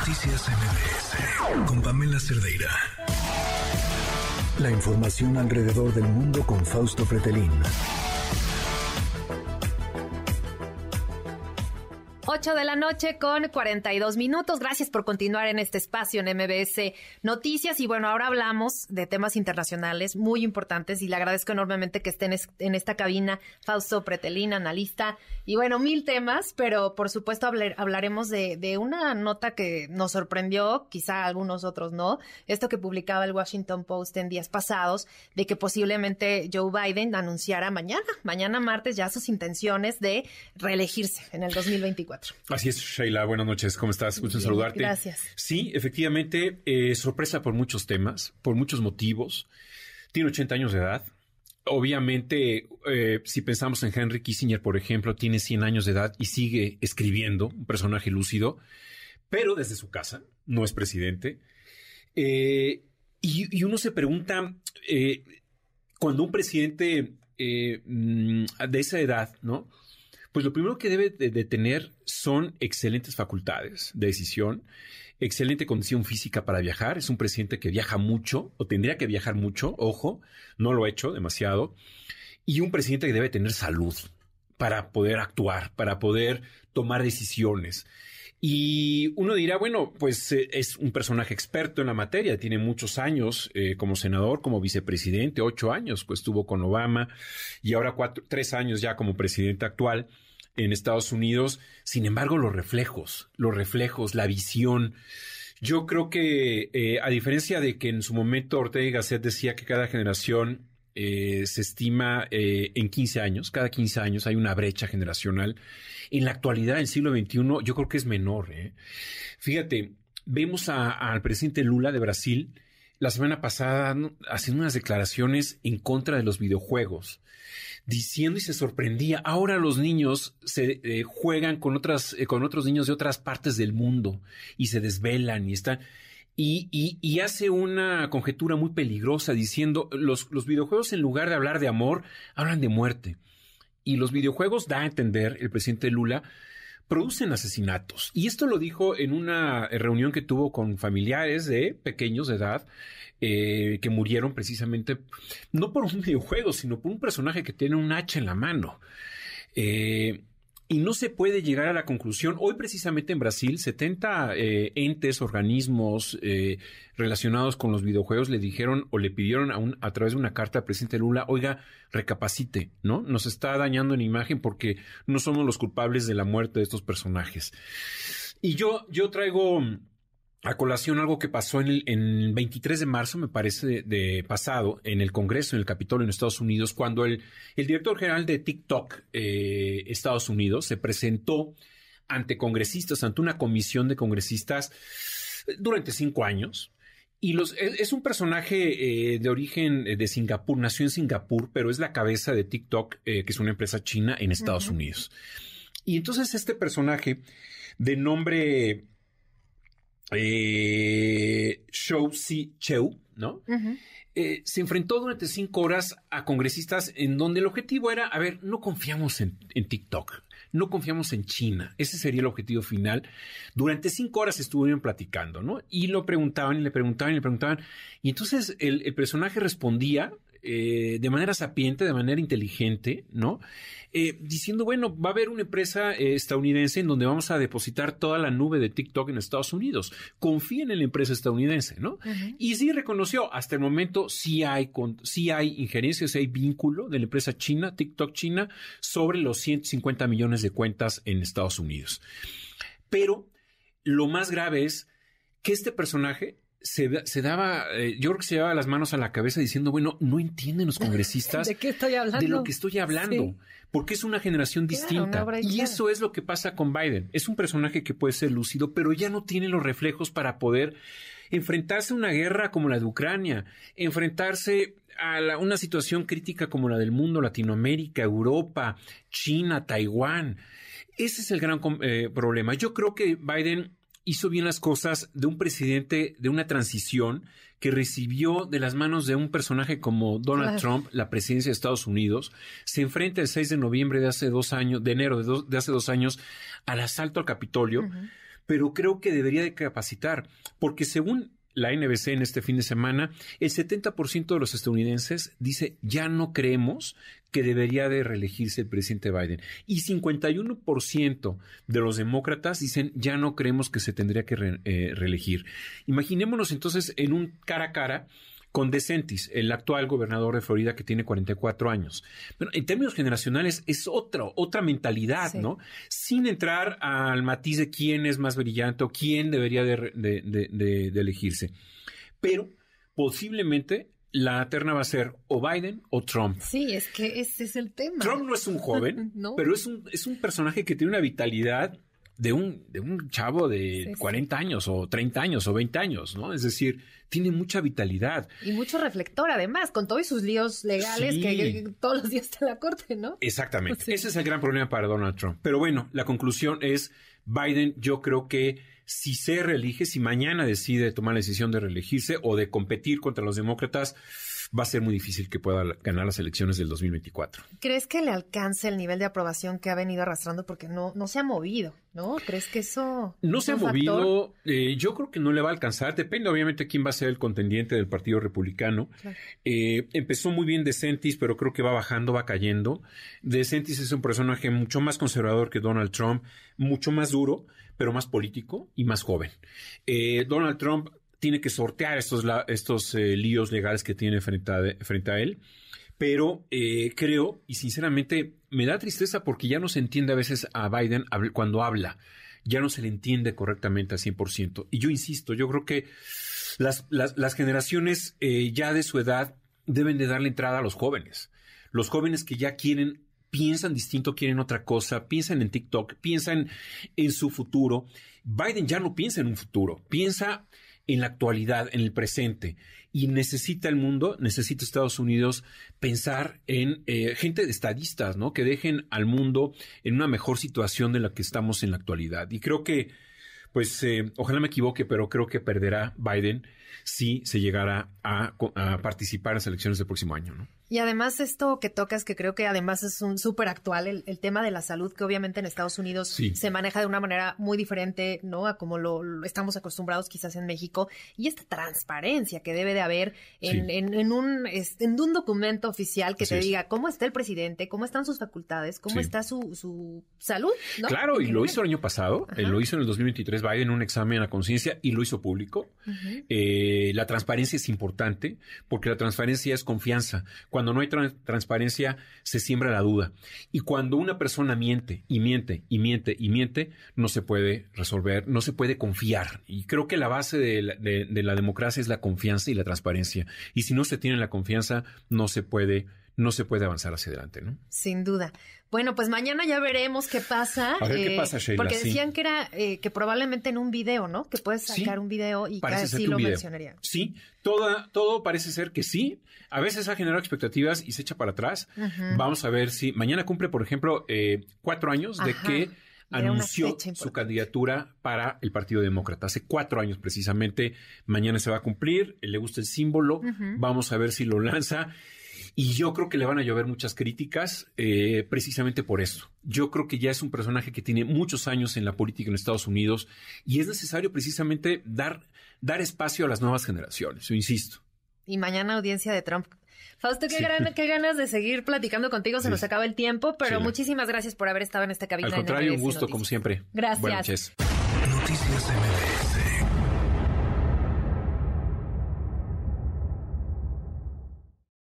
Noticias MBS con Pamela Cerdeira. La información alrededor del mundo con Fausto Fretelín. 8 de la noche con 42 minutos. Gracias por continuar en este espacio en MBS Noticias. Y bueno, ahora hablamos de temas internacionales muy importantes y le agradezco enormemente que estén en esta cabina Fausto Pretelín, analista. Y bueno, mil temas, pero por supuesto hablaremos de, de una nota que nos sorprendió, quizá algunos otros no. Esto que publicaba el Washington Post en días pasados, de que posiblemente Joe Biden anunciara mañana, mañana martes, ya sus intenciones de reelegirse en el 2024. Así es, Sheila. Buenas noches. ¿Cómo estás? Gusto en saludarte. Gracias. Sí, efectivamente, eh, sorpresa por muchos temas, por muchos motivos. Tiene 80 años de edad. Obviamente, eh, si pensamos en Henry Kissinger, por ejemplo, tiene 100 años de edad y sigue escribiendo, un personaje lúcido, pero desde su casa, no es presidente. Eh, y, uno se pregunta, cuando un presidente mm, de esa edad, ¿no? Pues lo primero que debe de, tener son excelentes facultades de decisión, excelente condición física para viajar. Es un presidente que viaja mucho o tendría que viajar mucho, ojo, no lo ha hecho demasiado. Y un presidente que debe tener salud para poder actuar, para poder tomar decisiones. Y uno dirá, bueno, pues eh, es un personaje experto en la materia, tiene muchos años eh, como senador, como vicepresidente, ocho años, pues estuvo con Obama y ahora cuatro, tres años ya como presidente actual en Estados Unidos. Sin embargo, los reflejos, los reflejos, la visión. Yo creo que, eh, a diferencia de que en su momento Ortega Gasset decía que cada generación eh, se estima eh, en 15 años, cada 15 años hay una brecha generacional. En la actualidad, en el siglo XXI, yo creo que es menor. ¿eh? Fíjate, vemos al presidente Lula de Brasil la semana pasada haciendo unas declaraciones en contra de los videojuegos, diciendo y se sorprendía, ahora los niños se juegan con, otras, con otros niños de otras partes del mundo y se desvelan y están... Y, hace una conjetura muy peligrosa diciendo los, los videojuegos en lugar de hablar de amor, hablan de muerte. Y los videojuegos, da a entender el presidente Lula, producen asesinatos. Y esto lo dijo en una reunión que tuvo con familiares de pequeños de edad eh, que murieron precisamente no por un videojuego, sino por un personaje que tiene un hacha en la mano. Eh, y no se puede llegar a la conclusión. Hoy precisamente en Brasil, 70 eh, entes, organismos eh, relacionados con los videojuegos le dijeron o le pidieron a, un, a través de una carta al presidente Lula, oiga, recapacite, ¿no? Nos está dañando en imagen porque no somos los culpables de la muerte de estos personajes. Y yo, yo traigo a colación algo que pasó en el, 23 de marzo, me parece, de, pasado, en el Congreso, en el Capitolio en Estados Unidos, cuando el, el director general de TikTok, eh, Estados Unidos, se presentó ante congresistas, ante una comisión de congresistas eh, durante cinco años. Y los, es, un personaje eh, de origen de Singapur, nació en Singapur, pero es la cabeza de TikTok, que es una empresa china en Estados Unidos. Y entonces este personaje de nombre eh, Shou Si Cheu, ¿no? Eh, se enfrentó durante cinco horas a congresistas en donde el objetivo era, a ver, no confiamos en, TikTok, no confiamos en China. Ese sería el objetivo final. Durante cinco horas estuvieron platicando, ¿no? Y lo preguntaban y le preguntaban y le preguntaban. Y entonces el personaje respondía eh, de manera sapiente, de manera inteligente, ¿no? Eh, diciendo, bueno, va a haber una empresa eh, estadounidense en donde vamos a depositar toda la nube de TikTok en Estados Unidos. Confíen en la empresa estadounidense, ¿no? Y sí reconoció, hasta el momento sí hay, sí hay injerencia, sí hay vínculo de la empresa china, TikTok China, sobre los 150 millones de cuentas en Estados Unidos. Pero lo más grave es que este personaje se, daba, eh, yo creo que se llevaba las manos a la cabeza diciendo, bueno, no entienden los congresistas de qué estoy hablando, de lo que estoy hablando, porque es una generación distinta. y eso es lo que pasa con Biden. Es un personaje que puede ser lúcido, pero ya no tiene los reflejos para poder enfrentarse a una guerra como la de Ucrania, enfrentarse a una situación crítica como la del mundo, Latinoamérica, Europa, China, Taiwán. Ese es el gran eh, problema. Yo creo que Biden hizo bien las cosas de un presidente de una transición que recibió de las manos de un personaje como Donald Trump la presidencia de Estados Unidos, se enfrenta el 6 de noviembre de hace dos años, de enero de, hace dos años, al asalto al Capitolio. pero creo que debería de capacitar, porque según la NBC en este fin de semana, el 70% de los estadounidenses dice ya no creemos que debería de reelegirse el presidente Biden. Y 51% de los demócratas dicen ya no creemos que se tendría que eh, reelegir. Imaginémonos entonces en un cara a cara con DeSantis, el actual gobernador de Florida que tiene 44 años. Bueno, en términos generacionales es otra, otra mentalidad, ¿no? Sin entrar al matiz de quién es más brillante o quién debería de, de elegirse. Pero posiblemente la terna va a ser o Biden o Trump. Sí, es que ese es el tema. Trump no es un joven, pero es un, es un personaje que tiene una vitalidad de un, de un chavo de 40 años o 30 años o 20 años, ¿no? Es decir, tiene mucha vitalidad. Y mucho reflector, además, con todos sus líos legales que, todos los días está en la corte, ¿no? Exactamente. Ese es el gran problema para Donald Trump. Pero bueno, la conclusión es, Biden yo creo que si se reelige, si mañana decide tomar la decisión de reelegirse o de competir contra los demócratas, va a ser muy difícil que pueda ganar las elecciones del 2024. ¿Crees que le alcance el nivel de aprobación que ha venido arrastrando porque no, no se ha movido, ¿no? ¿Crees que eso... No se ha movido, eh, yo creo que no le va a alcanzar, depende obviamente quién va a ser el contendiente del Partido Republicano. Eh, empezó muy bien DeSantis, pero creo que va bajando, va cayendo. DeSantis es un personaje mucho más conservador que Donald Trump, mucho más duro pero más político y más joven. Eh, Donald Trump tiene que sortear estos, estos eh, líos legales que tiene frente a, frente a él, pero eh, creo, y sinceramente me da tristeza porque ya no se entiende a veces a Biden cuando habla, ya no se le entiende correctamente al 100%. Y yo insisto, yo creo que las, las, generaciones ya de su edad deben de darle entrada a los jóvenes. Los jóvenes que ya quieren piensan distinto, quieren otra cosa, piensan en TikTok, piensan en su futuro. Biden ya no piensa en un futuro, piensa en la actualidad, en el presente. Y necesita el mundo, necesita Estados Unidos pensar en eh, gente de estadistas, ¿no? Que dejen al mundo en una mejor situación de la que estamos en la actualidad. Y creo que, pues, eh, ojalá me equivoque, pero creo que perderá Biden si se llegara a, a participar en las elecciones del próximo año, ¿no? Y además esto que tocas, que creo que además es un súper actual, el, tema de la salud, que obviamente en Estados Unidos se maneja de una manera muy diferente, ¿no? A como lo, estamos acostumbrados quizás en México. Y esta transparencia que debe de haber en, en, un, en un documento oficial que te diga cómo está el presidente, cómo están sus facultades, cómo está su, su salud, ¿no? Claro, y lo hizo el año pasado, eh, lo hizo en el 2023 Biden un examen a conciencia y lo hizo público. Eh, la transparencia es importante porque la transparencia es confianza. Cuando no hay transparencia, se siembra la duda. Y cuando una persona miente y miente y miente y miente, no se puede resolver, no se puede confiar. Y creo que la base de la, democracia es la confianza y la transparencia. Y si no se tiene la confianza, no se puede no se puede avanzar hacia adelante, ¿no? Sin duda. Bueno, pues mañana ya veremos qué pasa. A ver qué eh, pasa, Sheila. Porque decían que era eh, que probablemente en un video, ¿no? Que puedes sacar un video y casi lo mencionaría. Sí, toda, todo parece ser que sí. A veces ha generado expectativas y se echa para atrás. Vamos a ver si mañana cumple, por ejemplo, eh, cuatro años de que anunció su candidatura para el Partido Demócrata. Hace cuatro años precisamente. Mañana se va a cumplir. Le gusta el símbolo. Vamos a ver si lo lanza. Y yo creo que le van a llover muchas críticas eh, precisamente por eso. Yo creo que ya es un personaje que tiene muchos años en la política en Estados Unidos y es necesario precisamente dar, dar espacio a las nuevas generaciones, yo insisto. Y mañana audiencia de Trump. Fausto, qué, qué ganas de seguir platicando contigo. Se nos acaba el tiempo, pero muchísimas gracias por haber estado en esta cabina. Al contrario, un gusto, como siempre. Gracias. Buenas noches. Noticias